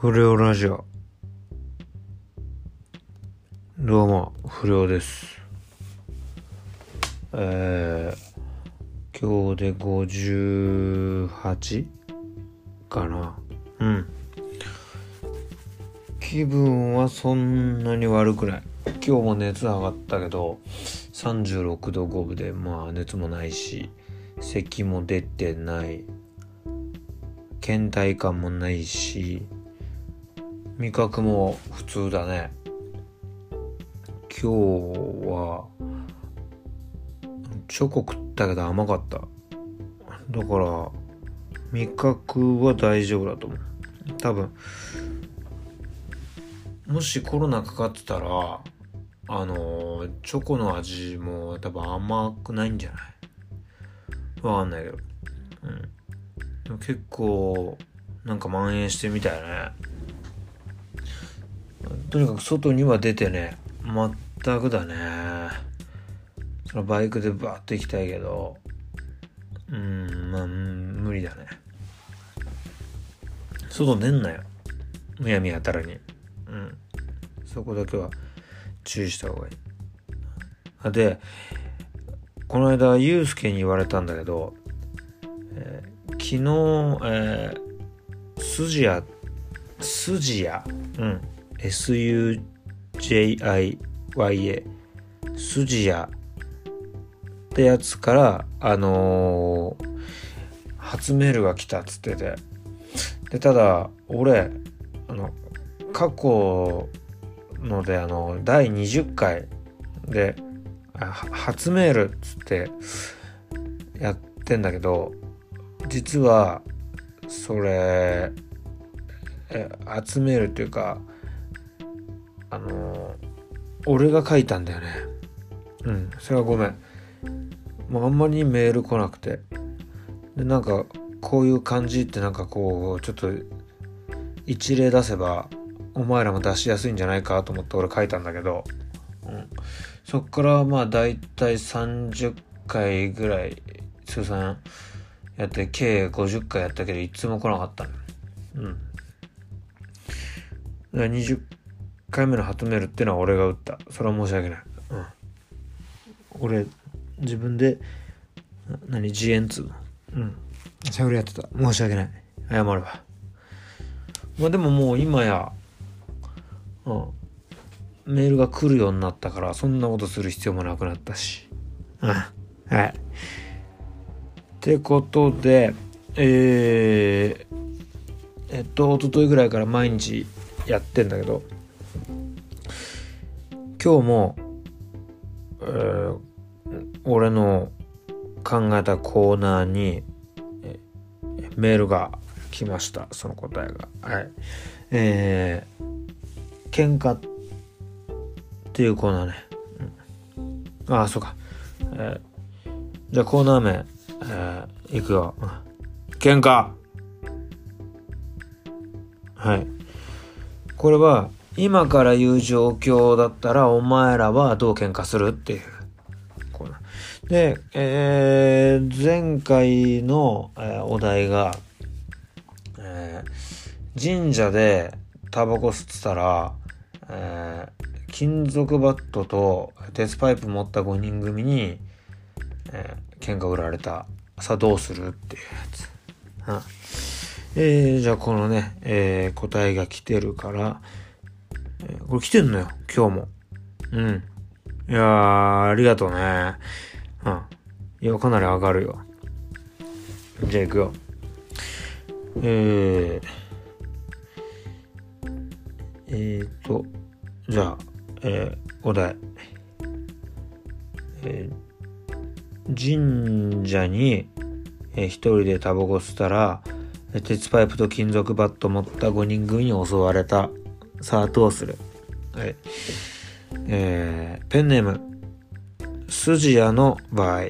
不良ラジオ。どうも、不良です。えー、今日で58かな。うん。気分はそんなに悪くない。今日も熱上がったけど、36度5分で、まあ熱もないし、咳も出てない。倦怠感もないし、味覚も普通だね。今日はチョコ食ったけど甘かった。だから味覚は大丈夫だと思う。多分もしコロナかかってたらあのチョコの味も多分甘くないんじゃない？わかんないけど。うん。でも結構なんか蔓延してみたいね。とにかく外には出てね全くだね。そのバイクでバーッと行きたいけどうんまあ無理だね。外出んなよ。むやみやたらに。うん。そこだけは注意した方がいい。あでこの間ユうスケに言われたんだけど、えー昨日、えー、スジヤスジヤうん。SUJIYA スジヤってやつからあのー初メールが来たっつってて。でただ俺あの過去のであの第20回で初メールっつってやってんだけど実はそれえ集めるっていうかあの俺が書いたんだよね。うんそれはごめん。もうあんまりメール来なくて。でなんかこういう感じってなんかこうちょっと一例出せばお前らも出しやすいんじゃないかと思って俺書いたんだけど、うん、そっからまあ大体30回ぐらい通算やって計50回やったけどいつも来なかったのうん。20 1回目の初メールっていうのは俺が打った。それは申し訳ない。うん。俺自分で何自演つうのうん。それやってた。申し訳ない。謝るわまあでももう今やうん。メールが来るようになったからそんなことする必要もなくなったし。うん。はい。ってことでえー、えっと一昨日ぐらいから毎日やってんだけど。今日も、えー俺の考えたコーナーにメールが来ました。その答えが。はい。えー、喧嘩っていうコーナーね、うん、ああそうか、えーじゃあコーナー名、えー、いくよ。うん喧嘩。はい。これは、今から言う状況だったら、お前らはどう喧嘩するっていう。で、えー、前回の、えーお題が、えー神社でタバコ吸ってたら、えー金属バットと鉄パイプ持った5人組に、えー喧嘩売られた。さあどうするっていうやつ。えーじゃあこのね、えー答えが来てるから、えこれ来てんのよ、今日も。うん。いやー、ありがとうね。うん。いや、かなり上がるよ。じゃあ行くよ。えー、えーと、じゃあ、えーお題。えー神社に、えー一人でタバコ吸ったら、鉄パイプと金属バット持った5人組に襲われた。さあ、どうする？はい。えーペンネーム、筋屋の場合。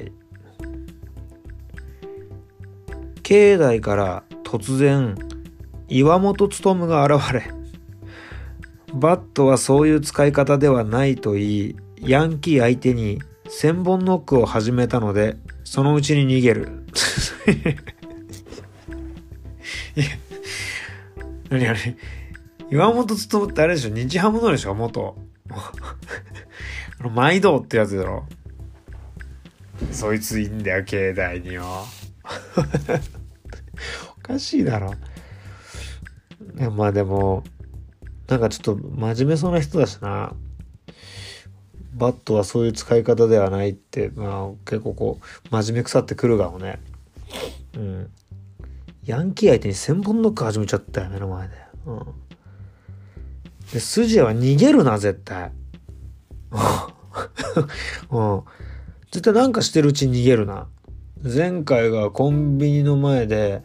境内から突然、岩本勉が現れ、バットはそういう使い方ではないと言い、ヤンキー相手に千本ノックを始めたので、そのうちに逃げる。いや何あれ？岩本勤ってあれでしょ？日ハムのでしょ？元。毎度ってやつだろ。そいついいんだよ、境内には。おかしいだろ。いや、まあでも、なんかちょっと真面目そうな人だしな。バットはそういう使い方ではないって、まあ結構こう、真面目腐ってくるかもね。うん。ヤンキー相手に千本ノック始めちゃったよ、目の前で。うん。で、筋は逃げるな、絶対。うん。絶対なんかしてるうちに逃げるな。前回がコンビニの前で、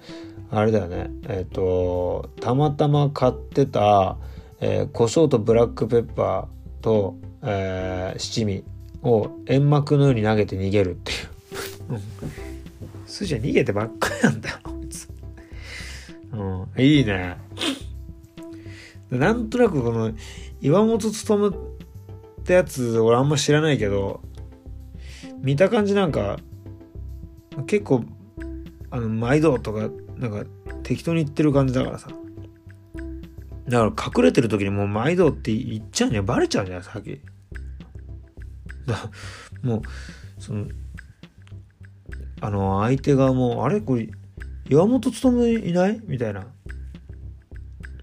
あれだよね。えっ、ー、と、たまたま買ってた、えー、胡椒とブラックペッパーと、えー、七味を煙幕のように投げて逃げるっていう。筋は逃げてばっかりなんだよ、こいつ。うん、いいね。なんとなくこの岩本勉ってやつ俺あんま知らないけど見た感じなんか結構あの毎度とかなんか適当に言ってる感じだからさ。だから隠れてる時にもう毎度って言っちゃうんじゃバレちゃうんじゃない？先だもうそのあの相手がもうあれ？これ岩本勉いない？みたいな。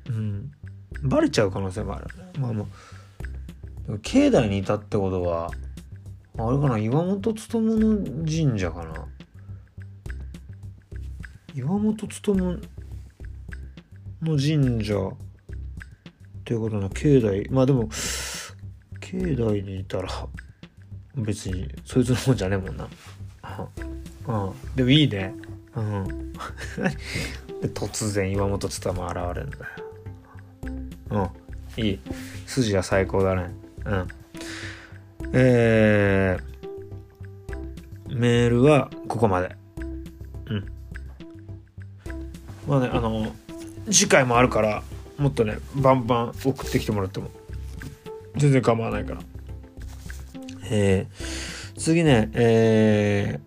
うん。バレちゃう可能性もある。まあもう境内にいたってことはあれかな岩本勉の神社かな。岩本勉の神社っていうことな境内まあでも境内にいたら別にそいつのもんじゃねえもんな。うんでもいいね。うん。突然岩本勉現れるんだよ。うん。いい。筋は最高だね。うん。えー、メールはここまで。うん。まあねあの次回もあるからもっとねバンバン送ってきてもらっても。全然構わないから。えー、次ねえ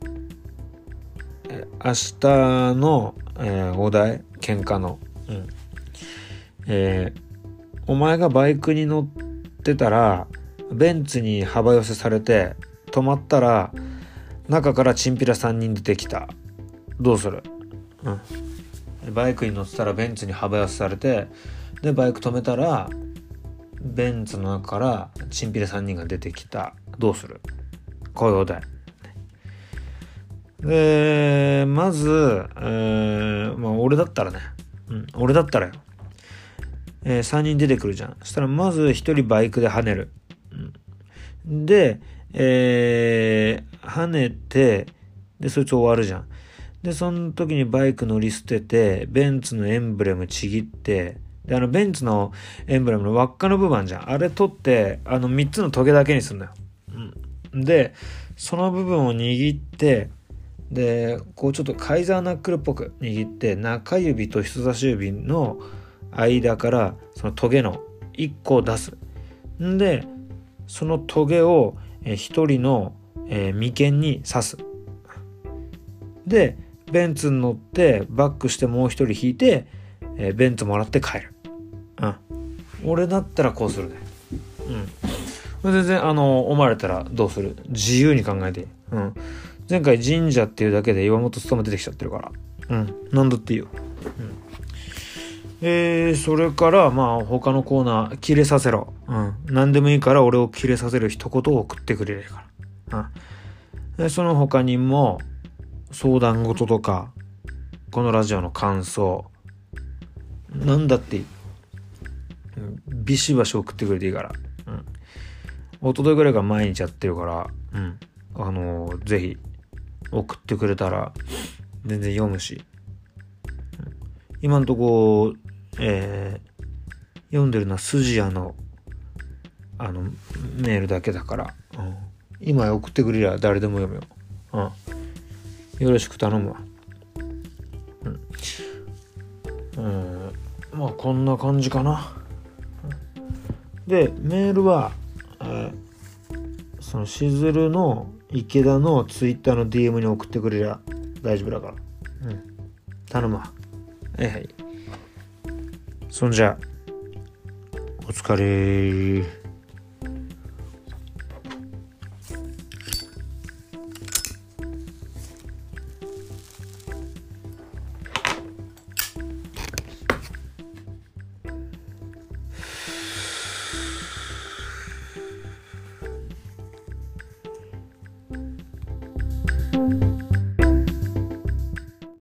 ー、明日の、えー、お題喧嘩の。うん。えー、お前がバイクに乗ってたらベンツに幅寄せされて止まったら中からチンピラ3人出てきた。どうする？うん。バイクに乗ってたらベンツに幅寄せされてでバイク止めたらベンツの中からチンピラ3人が出てきた。どうする？こういうお題でまず、えー、まあ俺だったらね、うん、俺だったらよ。えー、3人出てくるじゃん。そしたらまず1人バイクで跳ねる。うん、で、えー、跳ねて、で、そいつ終わるじゃん。で、その時にバイク乗り捨てて、ベンツのエンブレムちぎって、で、あの、ベンツのエンブレムの輪っかの部分じゃん。あれ取って、あの、3つのトゲだけにすんだよ。うん。で、その部分を握って、で、こうちょっとカイザーナックルっぽく握って、中指と人差し指の、間からそのトゲの1個を出す。んでそのトゲを1人の、眉間に刺す。でベンツに乗ってバックしてもう一人引いて、ベンツもらって帰る。うん。俺だったらこうするね。うん。全然あの思われたらどうする？自由に考えていい。うん。前回神社っていうだけで岩本勤出てきちゃってるから。うん。何だっていいよ。うんえー、それから、まあ、他のコーナー、切れさせろ。うん。何でもいいから俺を切れさせる一言を送ってくれるから。うん。で、その他にも、相談事とか、このラジオの感想、なんだっていい。ビシバシ送ってくれていいから。うん。おとといぐらいか毎日やってるから、うん。あのー、ぜひ、送ってくれたら、全然読むし。今んとこえー、読んでるのは筋屋のあのメールだけだから、うん、今送ってくれりゃ誰でも読むよ、うん、よろしく頼むわ。うん、うん、まあこんな感じかな。でメールは、えー、そのしずるの池田のツイッターの DM に送ってくれりゃ大丈夫だから。うん。頼むわ。はいはい。そんじゃ、お疲れ。